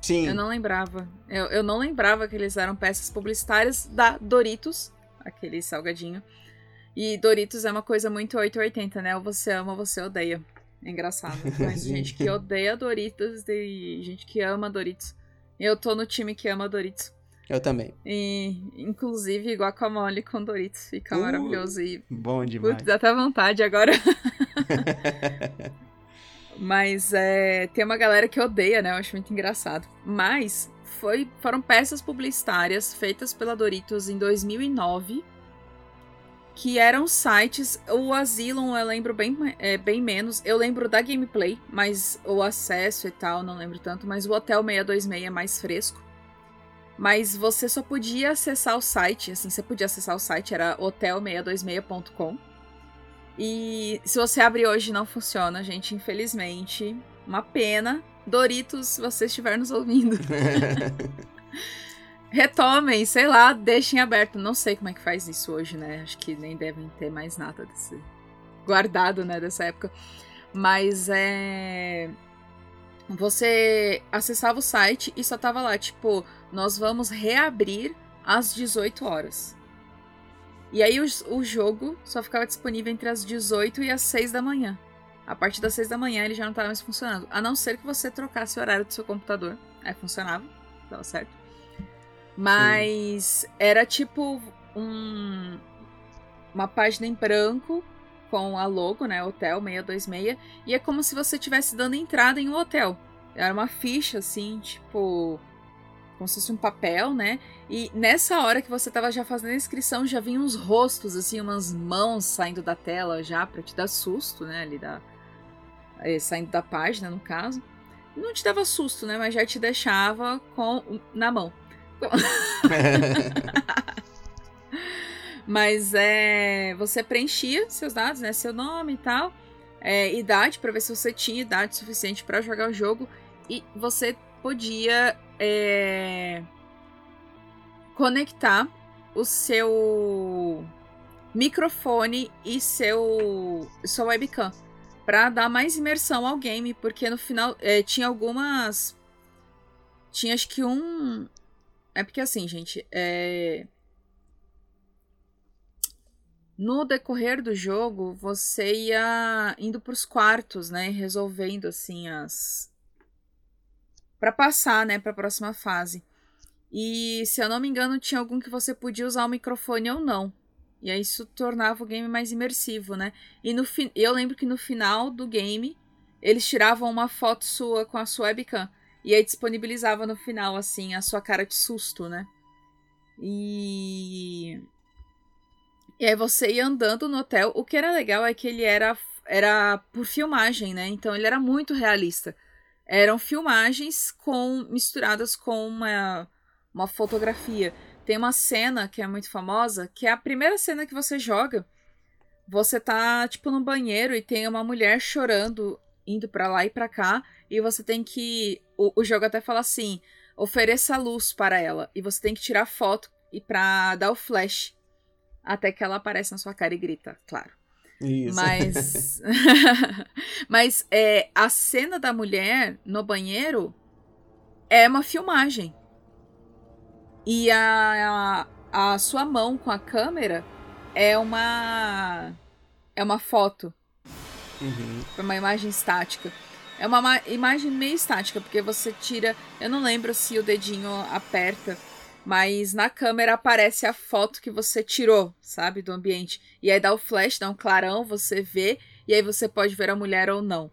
Sim. Eu não lembrava. Eu, eu não lembrava que eles eram peças publicitárias da Doritos, aquele salgadinho. E Doritos é uma coisa muito 880, né? Ou você ama ou você odeia. É engraçado. Mas gente que odeia Doritos e gente que ama Doritos. Eu tô no time que ama Doritos. Eu também. E, inclusive, guacamole com Doritos fica uh, maravilhoso. E, bom demais. Putz, dá até vontade agora. Mas é, tem uma galera que odeia, né? Eu acho muito engraçado. Mas foi, foram peças publicitárias feitas pela Doritos em 2009. que eram sites. O Asylum eu lembro bem, é, bem menos. Eu lembro da gameplay, mas o acesso e tal não lembro tanto. Mas o Hotel 626 é mais fresco. Mas você só podia acessar o site, assim, você podia acessar o site, era hotel626.com. E se você abrir hoje não funciona, gente, infelizmente. Uma pena. Doritos, se você estiver nos ouvindo. retomem, sei lá, deixem aberto. Não sei como é que faz isso hoje, né? Acho que nem devem ter mais nada desse guardado, né, dessa época. Mas é você acessava o site e só tava lá, tipo, nós vamos reabrir às 18 horas. E aí o, o jogo só ficava disponível entre as 18 e as 6 da manhã. A partir das 6 da manhã ele já não estava mais funcionando. A não ser que você trocasse o horário do seu computador. Aí funcionava, tava certo. Mas Sim. era tipo um, uma página em branco com a logo, né? Hotel 626. E é como se você estivesse dando entrada em um hotel. Era uma ficha, assim, tipo. Como se fosse um papel, né? E nessa hora que você tava já fazendo a inscrição, já vinham uns rostos, assim, umas mãos saindo da tela já pra te dar susto, né? Ali da. É, saindo da página, no caso. Não te dava susto, né? Mas já te deixava com na mão. Mas é, você preenchia seus dados, né? Seu nome e tal, é, idade para ver se você tinha idade suficiente para jogar o jogo e você podia é, conectar o seu microfone e seu sua webcam para dar mais imersão ao game, porque no final é, tinha algumas tinha acho que um é porque assim, gente, é... no decorrer do jogo, você ia indo pros quartos, né, resolvendo assim as para passar, né, para a próxima fase. E se eu não me engano, tinha algum que você podia usar o microfone ou não. E aí isso tornava o game mais imersivo, né? E no fi... eu lembro que no final do game, eles tiravam uma foto sua com a sua webcam. E aí disponibilizava no final, assim, a sua cara de susto, né? E. E aí você ia andando no hotel. O que era legal é que ele era, era por filmagem, né? Então ele era muito realista. Eram filmagens com misturadas com uma, uma fotografia. Tem uma cena que é muito famosa, que é a primeira cena que você joga. Você tá, tipo, no banheiro e tem uma mulher chorando, indo para lá e para cá, e você tem que o, o jogo até fala assim: ofereça luz para ela. E você tem que tirar foto e pra dar o flash. Até que ela aparece na sua cara e grita, claro. Isso. Mas. Mas é, a cena da mulher no banheiro é uma filmagem. E a, a, a sua mão com a câmera é uma. É uma foto. Uhum. É uma imagem estática. É uma imagem meio estática, porque você tira. Eu não lembro se o dedinho aperta, mas na câmera aparece a foto que você tirou, sabe? Do ambiente. E aí dá o flash, dá um clarão, você vê, e aí você pode ver a mulher ou não.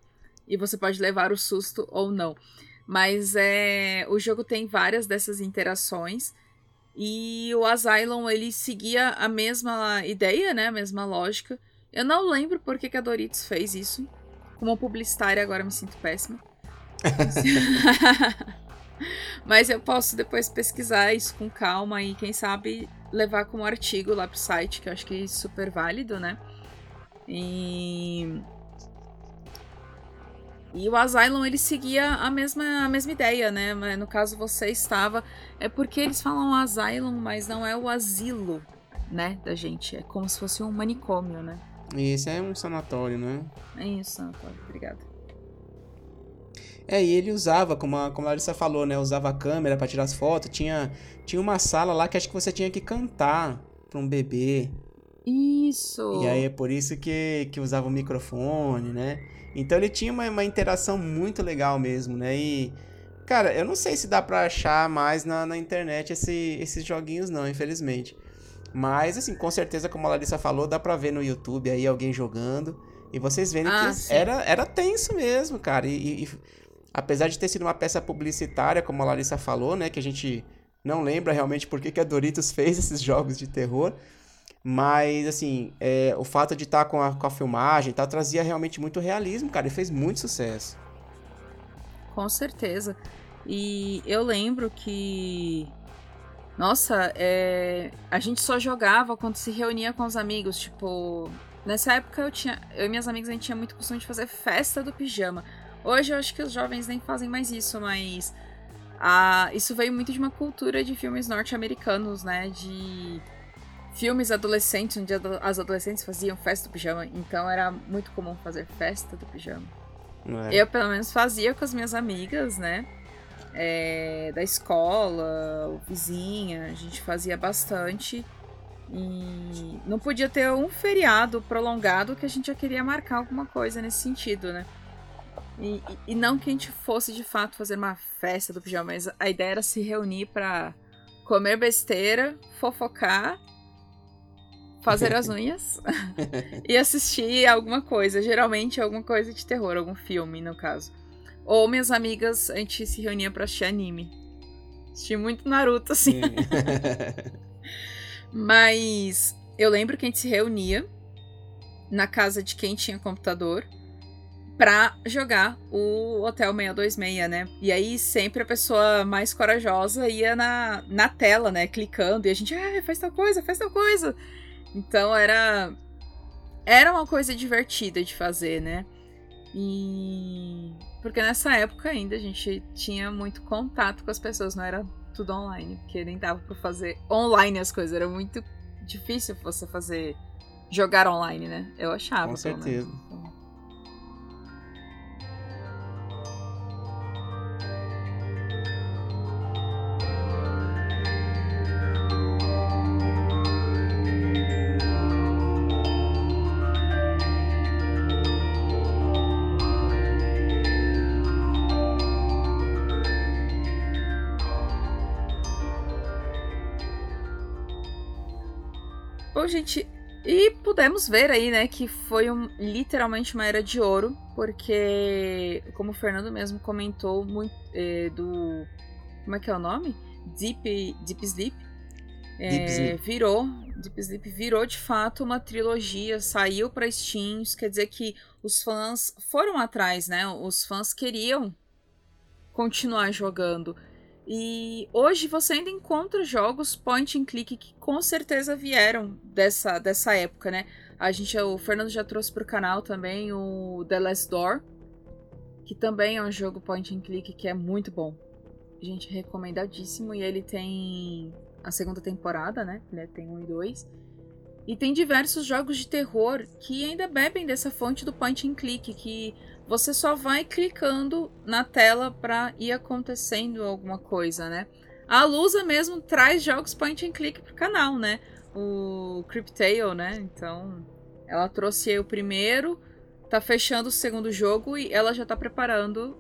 E você pode levar o susto ou não. Mas é. O jogo tem várias dessas interações. E o Asylum, ele seguia a mesma ideia, né? A mesma lógica. Eu não lembro por que, que a Doritos fez isso. Como publicitária, agora me sinto péssima. Mas eu posso depois pesquisar isso com calma e, quem sabe, levar como artigo lá pro site, que eu acho que é super válido, né? E. E o Asylum, ele seguia a mesma, a mesma ideia, né? No caso, você estava. É porque eles falam Asylum, mas não é o asilo, né? Da gente. É como se fosse um manicômio, né? Isso é um sanatório, né? É isso, sanatório. Obrigada. É, e ele usava, como a, como a Larissa falou, né? Usava a câmera para tirar as fotos. Tinha, tinha uma sala lá que acho que você tinha que cantar pra um bebê. Isso! E aí é por isso que, que usava o microfone, né? Então ele tinha uma, uma interação muito legal mesmo, né? E, cara, eu não sei se dá pra achar mais na, na internet esse, esses joguinhos, não, infelizmente. Mas, assim, com certeza, como a Larissa falou, dá pra ver no YouTube aí alguém jogando. E vocês vendo ah, que era, era tenso mesmo, cara. E, e, apesar de ter sido uma peça publicitária, como a Larissa falou, né? Que a gente não lembra realmente por que, que a Doritos fez esses jogos de terror. Mas, assim, é, o fato de estar tá com, a, com a filmagem tá, trazia realmente muito realismo, cara, e fez muito sucesso. Com certeza. E eu lembro que. Nossa, é... a gente só jogava quando se reunia com os amigos. Tipo, nessa época eu tinha. Eu e minhas amigas a gente tinha muito costume de fazer festa do pijama. Hoje eu acho que os jovens nem fazem mais isso, mas. A... Isso veio muito de uma cultura de filmes norte-americanos, né? De filmes adolescentes, onde as adolescentes faziam festa do pijama, então era muito comum fazer festa do pijama. É. Eu, pelo menos, fazia com as minhas amigas, né? É, da escola, vizinha, a gente fazia bastante. E não podia ter um feriado prolongado que a gente já queria marcar alguma coisa nesse sentido, né? E, e, não que a gente fosse de fato fazer uma festa do pijama, mas a ideia era se reunir para comer besteira, fofocar fazer as unhas e assistir alguma coisa, geralmente alguma coisa de terror, algum filme, no caso. Ou minhas amigas, a gente se reunia pra assistir anime. Assisti muito Naruto, assim. Mas eu lembro que a gente se reunia na casa de quem tinha computador pra jogar o Hotel 626, né? E aí sempre a pessoa mais corajosa ia na, na tela, né? Clicando, e a gente, ah, faz tal coisa, faz tal coisa. Então era era uma coisa divertida de fazer, né? E porque nessa época ainda a gente tinha muito contato com as pessoas, não era tudo online, porque nem dava para fazer online as coisas, era muito difícil você fazer jogar online, né? Eu achava. Com certeza. Então, pudemos ver aí, né, que foi um, literalmente uma era de ouro, porque, como o Fernando mesmo comentou, muito, é, do. Como é que é o nome? Deep, Deep Sleep. É, Deep Sleep. Virou. Deep Sleep virou de fato uma trilogia, saiu para Steam, isso quer dizer que os fãs foram atrás, né? Os fãs queriam continuar jogando. E hoje você ainda encontra jogos point and click que com certeza vieram dessa, dessa época, né? A gente, o Fernando já trouxe pro canal também o The Last Door, que também é um jogo point and click que é muito bom. Gente, recomendadíssimo. E ele tem a segunda temporada, né? Tem um e dois. E tem diversos jogos de terror que ainda bebem dessa fonte do point and click, que você só vai clicando na tela para ir acontecendo alguma coisa, né? A Lusa mesmo traz jogos point and click pro canal, né? O Cryptale, né? Então, ela trouxe o primeiro, tá fechando o segundo jogo e ela já tá preparando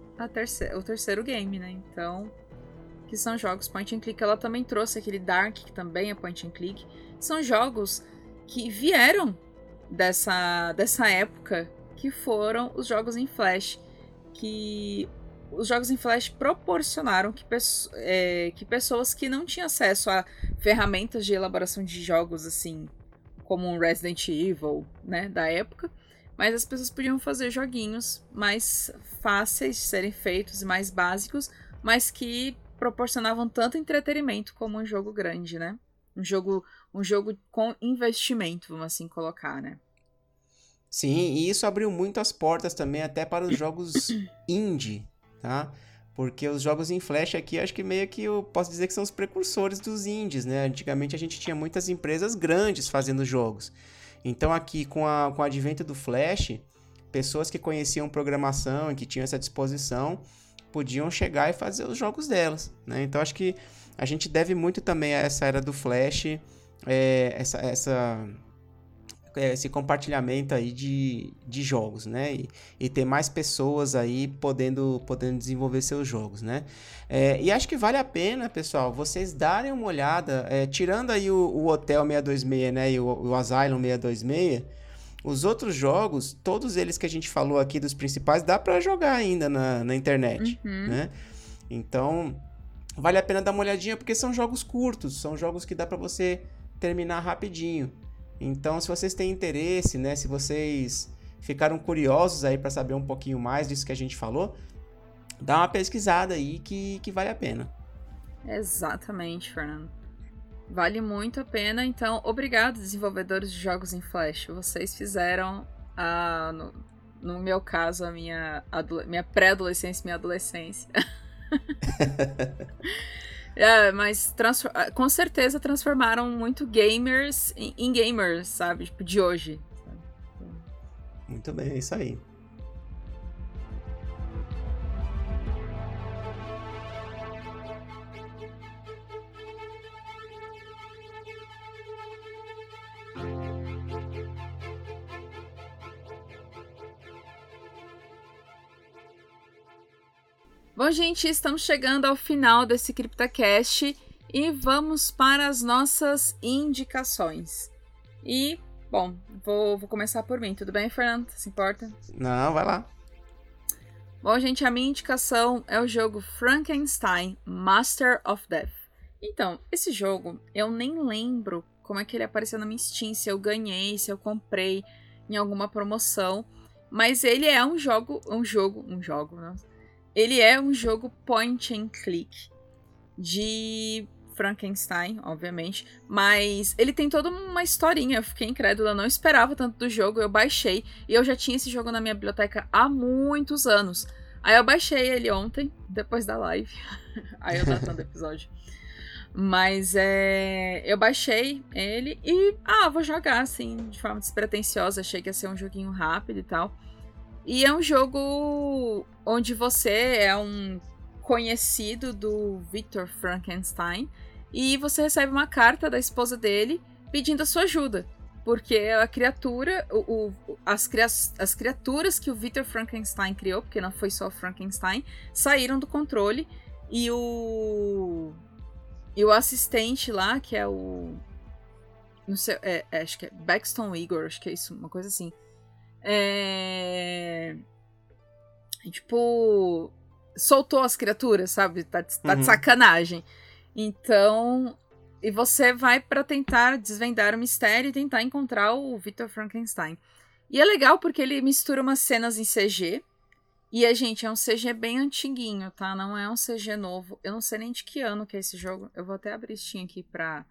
o terceiro game, né? Então, que são jogos point and click. Ela também trouxe aquele Dark, que também é point and click. São jogos que vieram dessa, dessa época que foram os jogos em Flash, que os jogos em Flash proporcionaram que, é, que pessoas que não tinham acesso a ferramentas de elaboração de jogos assim, como um Resident Evil, né, da época, mas as pessoas podiam fazer joguinhos mais fáceis de serem feitos e mais básicos, mas que proporcionavam tanto entretenimento como um jogo grande, né? Um jogo, um jogo com investimento, vamos assim colocar, né? Sim, e isso abriu muito as portas também até para os jogos indie, tá? Porque os jogos em Flash aqui, acho que meio que eu posso dizer que são os precursores dos indies, né? Antigamente a gente tinha muitas empresas grandes fazendo jogos. Então aqui, com, a, com o advento do Flash, pessoas que conheciam programação e que tinham essa disposição podiam chegar e fazer os jogos delas, né? Então acho que a gente deve muito também a essa era do Flash, é, essa, essa esse compartilhamento aí de, de jogos, né? E, e, ter mais pessoas aí podendo, podendo desenvolver seus jogos, né? É, e acho que vale a pena, pessoal, vocês darem uma olhada, é, tirando aí o, o, Hotel 626, né? E o, o Asylum 626, os outros jogos, todos eles que a gente falou aqui dos principais, dá para jogar ainda na, na internet, uhum. né? Então, vale a pena dar uma olhadinha porque são jogos curtos, são jogos que dá para você terminar rapidinho. Então, se vocês têm interesse, né, se vocês ficaram curiosos aí para saber um pouquinho mais disso que a gente falou, dá uma pesquisada aí que, que vale a pena. Exatamente, Fernando. Vale muito a pena, então obrigado, desenvolvedores de jogos em Flash. Vocês fizeram, a, no, no meu caso, a minha, minha pré-adolescência e minha adolescência. É, mas ah, com certeza transformaram muito gamers em, em gamers, sabe? Tipo, de hoje. Muito bem, é isso aí. Bom, gente, estamos chegando ao final desse CryptoCast e vamos para as nossas indicações. E, bom, vou, vou começar por mim, tudo bem, Fernando? Se importa? Não, vai lá. Bom, gente, a minha indicação é o jogo Frankenstein Master of Death. Então, esse jogo, eu nem lembro como é que ele apareceu na minha Steam, se eu ganhei, se eu comprei em alguma promoção, mas ele é um jogo, um jogo, um jogo, né? Ele é um jogo point and click de Frankenstein, obviamente, mas ele tem toda uma historinha. Eu fiquei incrédula, não esperava tanto do jogo. Eu baixei e eu já tinha esse jogo na minha biblioteca há muitos anos. Aí eu baixei ele ontem, depois da live. Aí eu datando o episódio. Mas é. Eu baixei ele e. Ah, vou jogar assim, de forma despretensiosa. Achei que ia ser um joguinho rápido e tal. E é um jogo onde você é um conhecido do Victor Frankenstein e você recebe uma carta da esposa dele pedindo a sua ajuda. Porque a criatura, o, o, as, as criaturas que o Victor Frankenstein criou, porque não foi só o Frankenstein, saíram do controle e o. E o assistente lá, que é o. Não sei, é, é, acho que é Baxton Igor, acho que é isso, uma coisa assim. É... Tipo, soltou as criaturas, sabe? Tá, tá uhum. de sacanagem. Então, e você vai para tentar desvendar o mistério e tentar encontrar o Victor Frankenstein. E é legal porque ele mistura umas cenas em CG. E a gente, é um CG bem antiguinho, tá? Não é um CG novo. Eu não sei nem de que ano que é esse jogo. Eu vou até abrir Steam aqui pra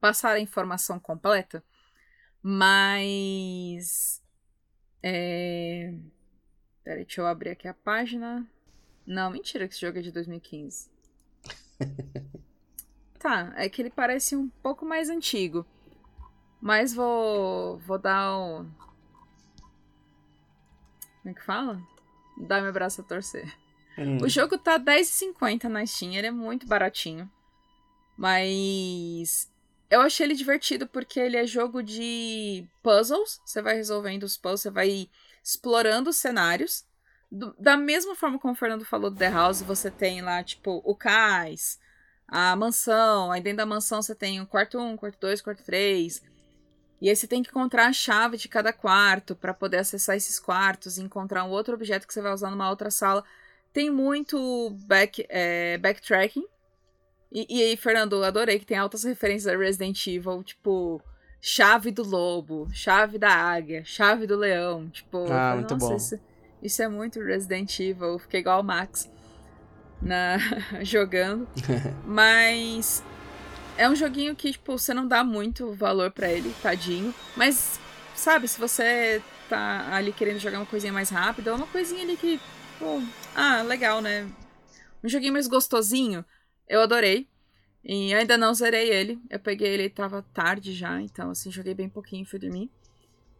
passar a informação completa. Mas é... Peraí, deixa eu abrir aqui a página. Não, mentira que esse jogo é de 2015. tá, é que ele parece um pouco mais antigo. Mas vou. Vou dar o. Como é que fala? Dar meu braço a torcer. Hum. O jogo tá R$10,50 na Steam, ele é muito baratinho. Mas eu achei ele divertido porque ele é jogo de puzzles. Você vai resolvendo os puzzles, você vai explorando os cenários. Do, da mesma forma como o Fernando falou do The House, você tem lá, tipo, o cais, a mansão. Aí dentro da mansão você tem o quarto 1, quarto 2, quarto 3. E aí você tem que encontrar a chave de cada quarto para poder acessar esses quartos e encontrar um outro objeto que você vai usar numa outra sala. Tem muito back, é, backtracking. E, e aí, Fernando, adorei que tem altas referências a Resident Evil, tipo, chave do lobo, chave da águia, chave do leão. Tipo, ah, muito bom. Isso, isso, é muito Resident Evil. Eu fiquei igual o Max na, jogando. Mas é um joguinho que, tipo, você não dá muito valor para ele, tadinho. Mas, sabe, se você tá ali querendo jogar uma coisinha mais rápida, é uma coisinha ali que, pô, ah, legal, né? Um joguinho mais gostosinho. Eu adorei. E ainda não zerei ele. Eu peguei ele tava tarde já, então assim, joguei bem pouquinho e fui dormir.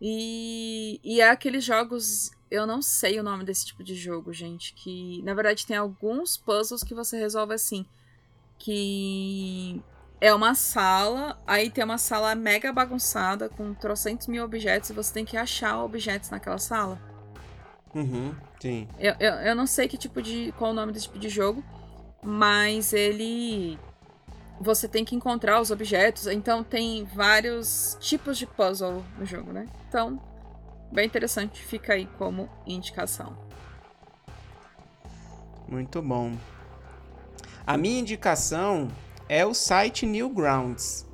E, e é aqueles jogos. Eu não sei o nome desse tipo de jogo, gente. Que na verdade tem alguns puzzles que você resolve assim. Que é uma sala, aí tem uma sala mega bagunçada com trocentos mil objetos e você tem que achar objetos naquela sala. Uhum, sim. Eu, eu, eu não sei que tipo de. qual o nome desse tipo de jogo mas ele você tem que encontrar os objetos, então tem vários tipos de puzzle no jogo, né? Então, bem interessante, fica aí como indicação. Muito bom. A minha indicação é o site Newgrounds,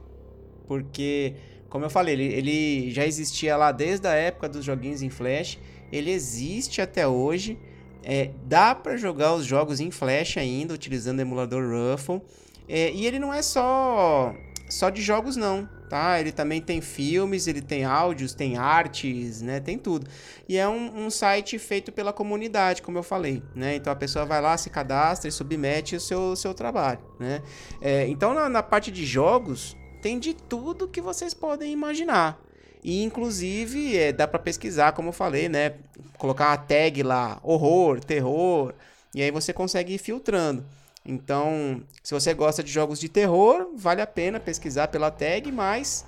porque como eu falei, ele, ele já existia lá desde a época dos joguinhos em Flash. Ele existe até hoje. É, dá para jogar os jogos em Flash ainda, utilizando o emulador Ruffle. É, e ele não é só, só de jogos, não tá? Ele também tem filmes, ele tem áudios, tem artes, né? Tem tudo. E é um, um, site feito pela comunidade, como eu falei, né? Então a pessoa vai lá, se cadastra e submete o seu, seu trabalho, né? É, então na, na parte de jogos, tem de tudo que vocês podem imaginar. E inclusive é, dá para pesquisar, como eu falei, né? Colocar uma tag lá, horror, terror, e aí você consegue ir filtrando. Então, se você gosta de jogos de terror, vale a pena pesquisar pela tag, mas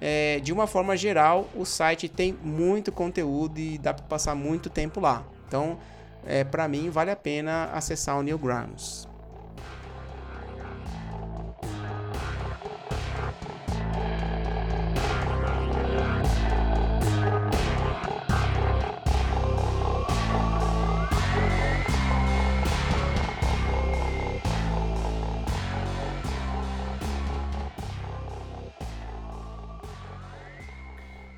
é, de uma forma geral, o site tem muito conteúdo e dá para passar muito tempo lá. Então, é, para mim, vale a pena acessar o Newgrounds.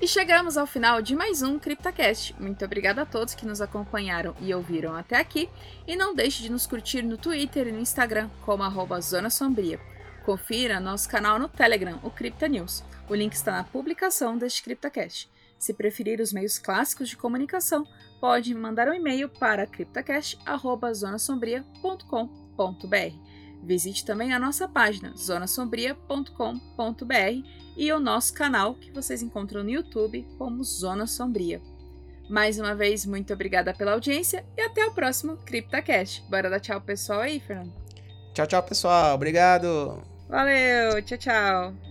Chegamos ao final de mais um CryptaCast. Muito obrigada a todos que nos acompanharam e ouviram até aqui. E não deixe de nos curtir no Twitter e no Instagram, como arroba Zona Sombria. Confira nosso canal no Telegram, o Cripta News. O link está na publicação deste CryptaCast. Se preferir os meios clássicos de comunicação, pode mandar um e-mail para criptacast.zonasombria.com.br. Visite também a nossa página zonasombria.com.br e o nosso canal que vocês encontram no YouTube como Zona Sombria. Mais uma vez, muito obrigada pela audiência e até o próximo CryptaCast. Bora dar tchau pessoal aí, Fernando? Tchau, tchau pessoal. Obrigado. Valeu, tchau, tchau.